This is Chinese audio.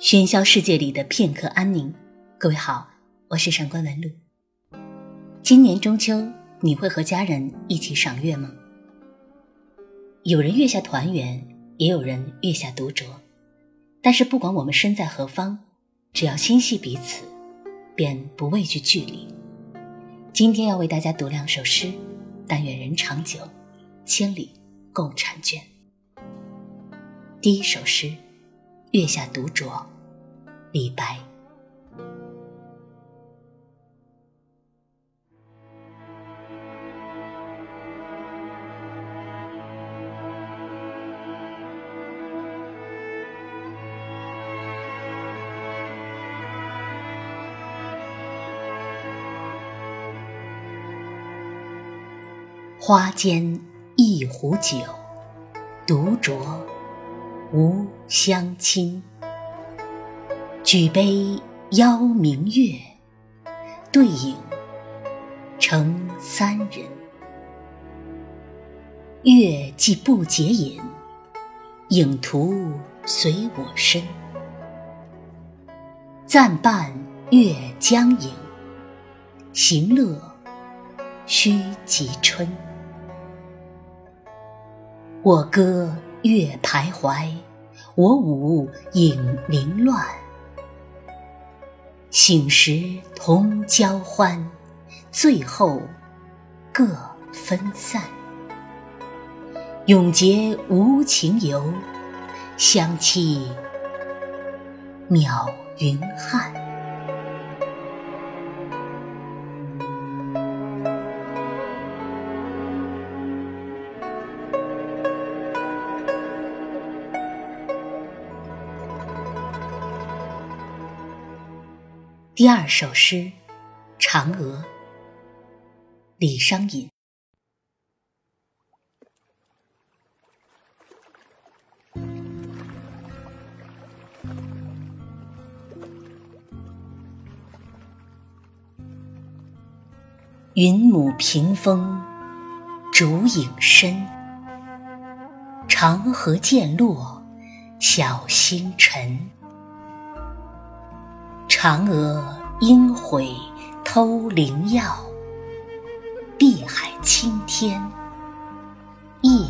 喧嚣世界里的片刻安宁。各位好，我是上官文露。今年中秋，你会和家人一起赏月吗？有人月下团圆，也有人月下独酌。但是不管我们身在何方，只要心系彼此，便不畏惧距离。今天要为大家读两首诗，但愿人长久，千里共婵娟。第一首诗。月下独酌，李白。花间一壶酒，独酌。无相亲，举杯邀明月，对影成三人。月既不解饮，影徒随我身。暂伴月将影，行乐须及春。我歌。月徘徊，我舞影零乱。醒时同交欢，醉后各分散。永结无情游，相期邈云汉。第二首诗《嫦娥》，李商隐。云母屏风烛影深，长河渐落晓星沉。嫦娥应悔偷灵药，碧海青天夜。